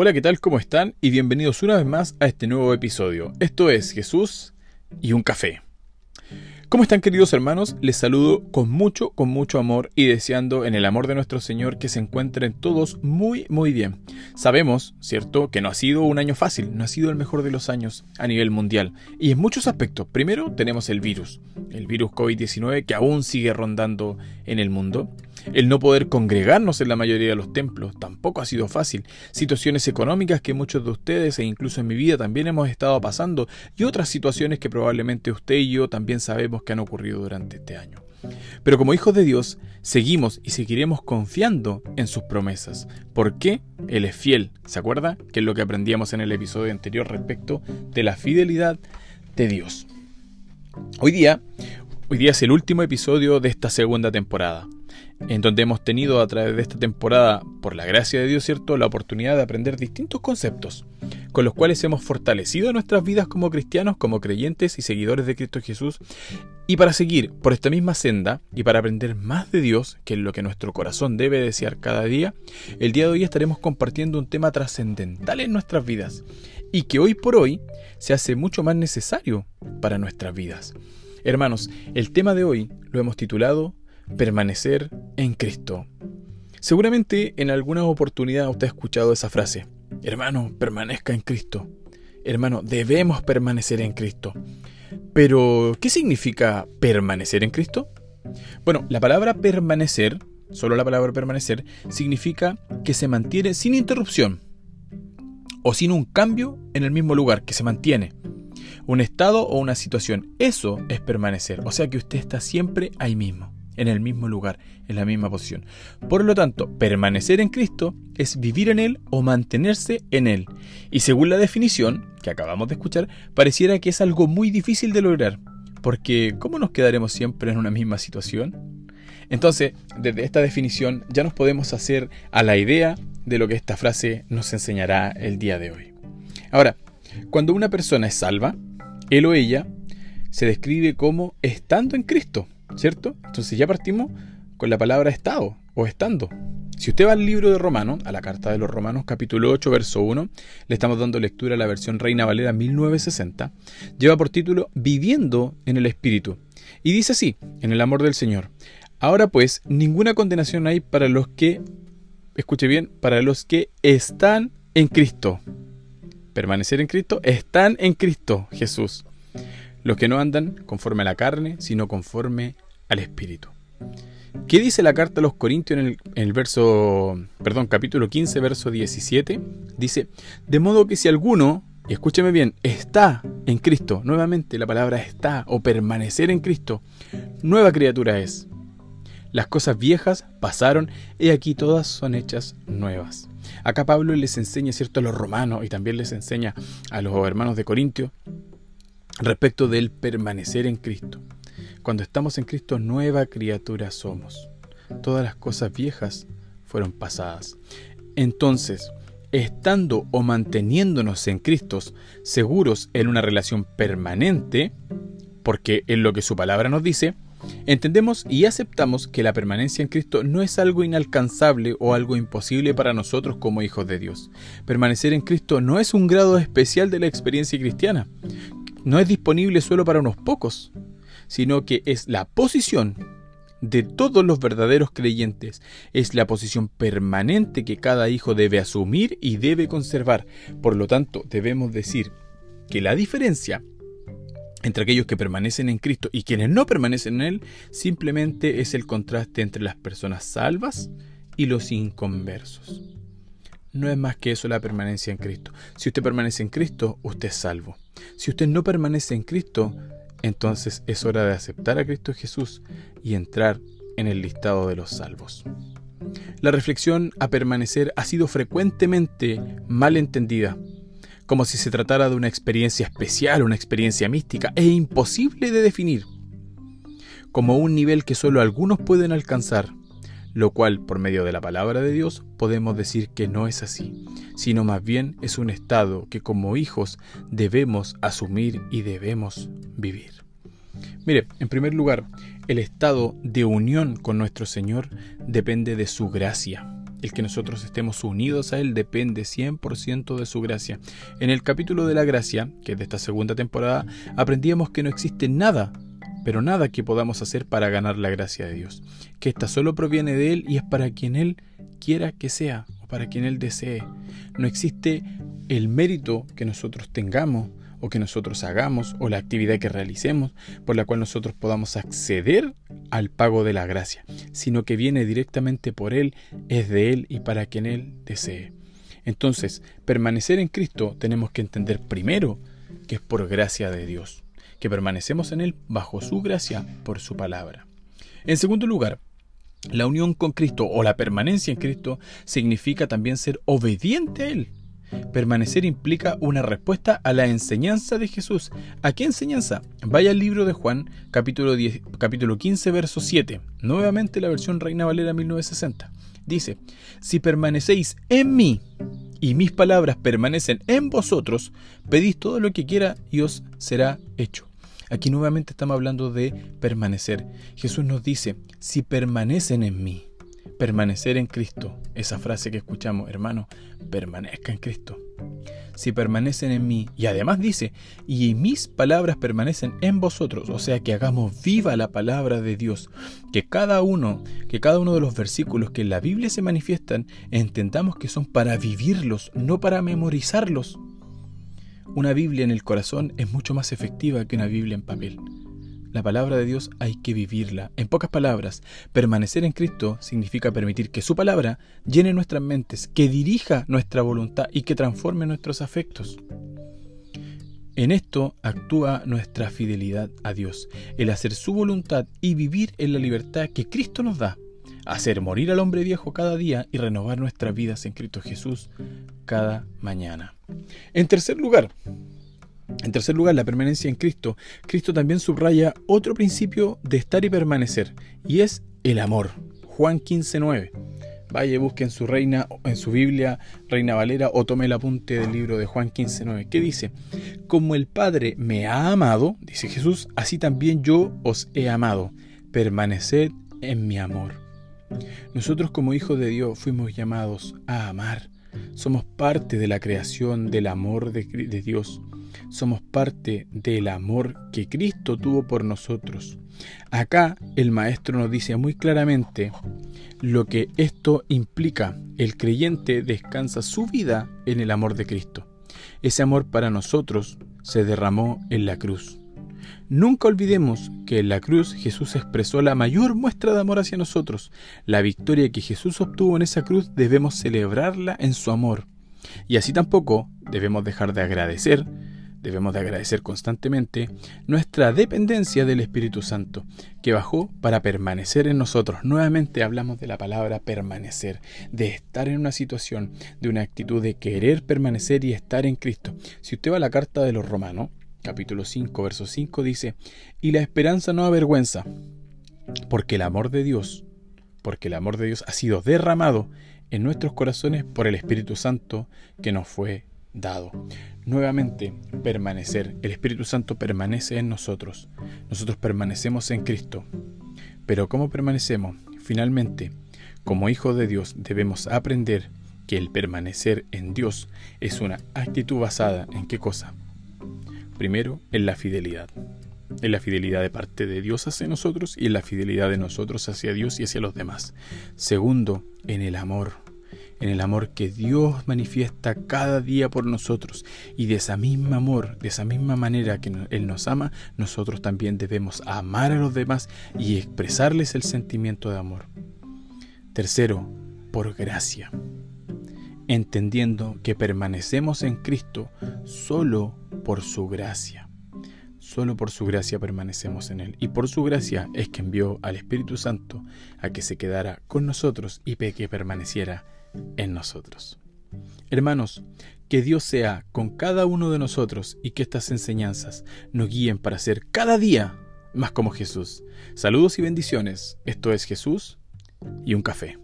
Hola, ¿qué tal? ¿Cómo están? Y bienvenidos una vez más a este nuevo episodio. Esto es Jesús y un café. ¿Cómo están queridos hermanos? Les saludo con mucho, con mucho amor y deseando en el amor de nuestro Señor que se encuentren todos muy, muy bien. Sabemos, ¿cierto?, que no ha sido un año fácil, no ha sido el mejor de los años a nivel mundial. Y en muchos aspectos. Primero tenemos el virus, el virus COVID-19 que aún sigue rondando en el mundo. El no poder congregarnos en la mayoría de los templos tampoco ha sido fácil. Situaciones económicas que muchos de ustedes e incluso en mi vida también hemos estado pasando y otras situaciones que probablemente usted y yo también sabemos que han ocurrido durante este año. Pero como hijos de Dios, seguimos y seguiremos confiando en sus promesas. ¿Por qué? Él es fiel. ¿Se acuerda? Que es lo que aprendíamos en el episodio anterior respecto de la fidelidad de Dios. Hoy día, hoy día es el último episodio de esta segunda temporada en donde hemos tenido a través de esta temporada, por la gracia de Dios, ¿cierto?, la oportunidad de aprender distintos conceptos, con los cuales hemos fortalecido nuestras vidas como cristianos, como creyentes y seguidores de Cristo Jesús, y para seguir por esta misma senda y para aprender más de Dios, que es lo que nuestro corazón debe desear cada día, el día de hoy estaremos compartiendo un tema trascendental en nuestras vidas, y que hoy por hoy se hace mucho más necesario para nuestras vidas. Hermanos, el tema de hoy lo hemos titulado permanecer en Cristo. Seguramente en alguna oportunidad usted ha escuchado esa frase. Hermano, permanezca en Cristo. Hermano, debemos permanecer en Cristo. Pero, ¿qué significa permanecer en Cristo? Bueno, la palabra permanecer, solo la palabra permanecer, significa que se mantiene sin interrupción o sin un cambio en el mismo lugar, que se mantiene. Un estado o una situación, eso es permanecer, o sea que usted está siempre ahí mismo en el mismo lugar, en la misma posición. Por lo tanto, permanecer en Cristo es vivir en Él o mantenerse en Él. Y según la definición que acabamos de escuchar, pareciera que es algo muy difícil de lograr, porque ¿cómo nos quedaremos siempre en una misma situación? Entonces, desde esta definición ya nos podemos hacer a la idea de lo que esta frase nos enseñará el día de hoy. Ahora, cuando una persona es salva, él o ella se describe como estando en Cristo. ¿Cierto? Entonces ya partimos con la palabra estado o estando. Si usted va al libro de Romanos, a la carta de los Romanos capítulo 8, verso 1, le estamos dando lectura a la versión Reina Valera 1960, lleva por título Viviendo en el Espíritu. Y dice así, en el amor del Señor. Ahora pues, ninguna condenación hay para los que, escuche bien, para los que están en Cristo. Permanecer en Cristo, están en Cristo Jesús. Los que no andan conforme a la carne, sino conforme al Espíritu. ¿Qué dice la carta a los Corintios en el, verso, perdón, capítulo 15, verso 17? Dice, de modo que si alguno, escúcheme bien, está en Cristo, nuevamente la palabra está o permanecer en Cristo, nueva criatura es. Las cosas viejas pasaron y aquí todas son hechas nuevas. Acá Pablo les enseña, ¿cierto?, a los romanos y también les enseña a los hermanos de Corintio respecto del permanecer en Cristo. Cuando estamos en Cristo, nueva criatura somos. Todas las cosas viejas fueron pasadas. Entonces, estando o manteniéndonos en Cristo, seguros en una relación permanente, porque es lo que su palabra nos dice, entendemos y aceptamos que la permanencia en Cristo no es algo inalcanzable o algo imposible para nosotros como hijos de Dios. Permanecer en Cristo no es un grado especial de la experiencia cristiana, no es disponible solo para unos pocos sino que es la posición de todos los verdaderos creyentes. Es la posición permanente que cada hijo debe asumir y debe conservar. Por lo tanto, debemos decir que la diferencia entre aquellos que permanecen en Cristo y quienes no permanecen en Él simplemente es el contraste entre las personas salvas y los inconversos. No es más que eso la permanencia en Cristo. Si usted permanece en Cristo, usted es salvo. Si usted no permanece en Cristo, entonces es hora de aceptar a Cristo Jesús y entrar en el listado de los salvos. La reflexión a permanecer ha sido frecuentemente mal entendida, como si se tratara de una experiencia especial, una experiencia mística e imposible de definir, como un nivel que solo algunos pueden alcanzar, lo cual por medio de la palabra de Dios podemos decir que no es así, sino más bien es un estado que como hijos debemos asumir y debemos vivir. Mire, en primer lugar, el estado de unión con nuestro Señor depende de su gracia. el que nosotros estemos unidos a Él depende 100% de su gracia. En el capítulo de la gracia, que es de esta segunda temporada, aprendíamos que no existe nada, pero nada que podamos hacer para ganar la gracia de Dios, que ésta solo proviene de Él y es para quien Él quiera que sea o para quien Él desee. No existe el mérito que nosotros tengamos o que nosotros hagamos o la actividad que realicemos por la cual nosotros podamos acceder al pago de la gracia, sino que viene directamente por Él, es de Él y para quien Él desee. Entonces, permanecer en Cristo tenemos que entender primero que es por gracia de Dios, que permanecemos en Él bajo su gracia por su palabra. En segundo lugar, la unión con Cristo o la permanencia en Cristo significa también ser obediente a Él. Permanecer implica una respuesta a la enseñanza de Jesús. ¿A qué enseñanza? Vaya al libro de Juan, capítulo, 10, capítulo 15, verso 7. Nuevamente la versión Reina Valera 1960. Dice, si permanecéis en mí y mis palabras permanecen en vosotros, pedís todo lo que quiera y os será hecho. Aquí nuevamente estamos hablando de permanecer. Jesús nos dice, si permanecen en mí permanecer en Cristo. Esa frase que escuchamos, hermano, permanezca en Cristo. Si permanecen en mí, y además dice, y mis palabras permanecen en vosotros, o sea que hagamos viva la palabra de Dios, que cada uno, que cada uno de los versículos que en la Biblia se manifiestan, entendamos que son para vivirlos, no para memorizarlos. Una Biblia en el corazón es mucho más efectiva que una Biblia en papel. La palabra de Dios hay que vivirla. En pocas palabras, permanecer en Cristo significa permitir que su palabra llene nuestras mentes, que dirija nuestra voluntad y que transforme nuestros afectos. En esto actúa nuestra fidelidad a Dios, el hacer su voluntad y vivir en la libertad que Cristo nos da, hacer morir al hombre viejo cada día y renovar nuestras vidas en Cristo Jesús cada mañana. En tercer lugar, en tercer lugar, la permanencia en Cristo. Cristo también subraya otro principio de estar y permanecer, y es el amor. Juan 15:9. Vaya busque en su reina, en su Biblia, Reina Valera, o tome el apunte del libro de Juan 15:9, que dice: Como el Padre me ha amado, dice Jesús, así también yo os he amado. Permaneced en mi amor. Nosotros como hijos de Dios fuimos llamados a amar. Somos parte de la creación del amor de, de Dios somos parte del amor que Cristo tuvo por nosotros. Acá el Maestro nos dice muy claramente lo que esto implica. El creyente descansa su vida en el amor de Cristo. Ese amor para nosotros se derramó en la cruz. Nunca olvidemos que en la cruz Jesús expresó la mayor muestra de amor hacia nosotros. La victoria que Jesús obtuvo en esa cruz debemos celebrarla en su amor. Y así tampoco debemos dejar de agradecer debemos de agradecer constantemente nuestra dependencia del Espíritu Santo, que bajó para permanecer en nosotros. Nuevamente hablamos de la palabra permanecer, de estar en una situación, de una actitud de querer permanecer y estar en Cristo. Si usted va a la carta de los romanos, capítulo 5, verso 5, dice, y la esperanza no avergüenza, porque el amor de Dios, porque el amor de Dios ha sido derramado en nuestros corazones por el Espíritu Santo que nos fue dado. Nuevamente, permanecer. El Espíritu Santo permanece en nosotros. Nosotros permanecemos en Cristo. Pero ¿cómo permanecemos? Finalmente, como hijos de Dios debemos aprender que el permanecer en Dios es una actitud basada en qué cosa? Primero, en la fidelidad. En la fidelidad de parte de Dios hacia nosotros y en la fidelidad de nosotros hacia Dios y hacia los demás. Segundo, en el amor en el amor que Dios manifiesta cada día por nosotros. Y de esa misma amor, de esa misma manera que Él nos ama, nosotros también debemos amar a los demás y expresarles el sentimiento de amor. Tercero, por gracia. Entendiendo que permanecemos en Cristo solo por su gracia. Solo por su gracia permanecemos en Él. Y por su gracia es que envió al Espíritu Santo a que se quedara con nosotros y que permaneciera en nosotros. Hermanos, que Dios sea con cada uno de nosotros y que estas enseñanzas nos guíen para ser cada día más como Jesús. Saludos y bendiciones. Esto es Jesús y un café.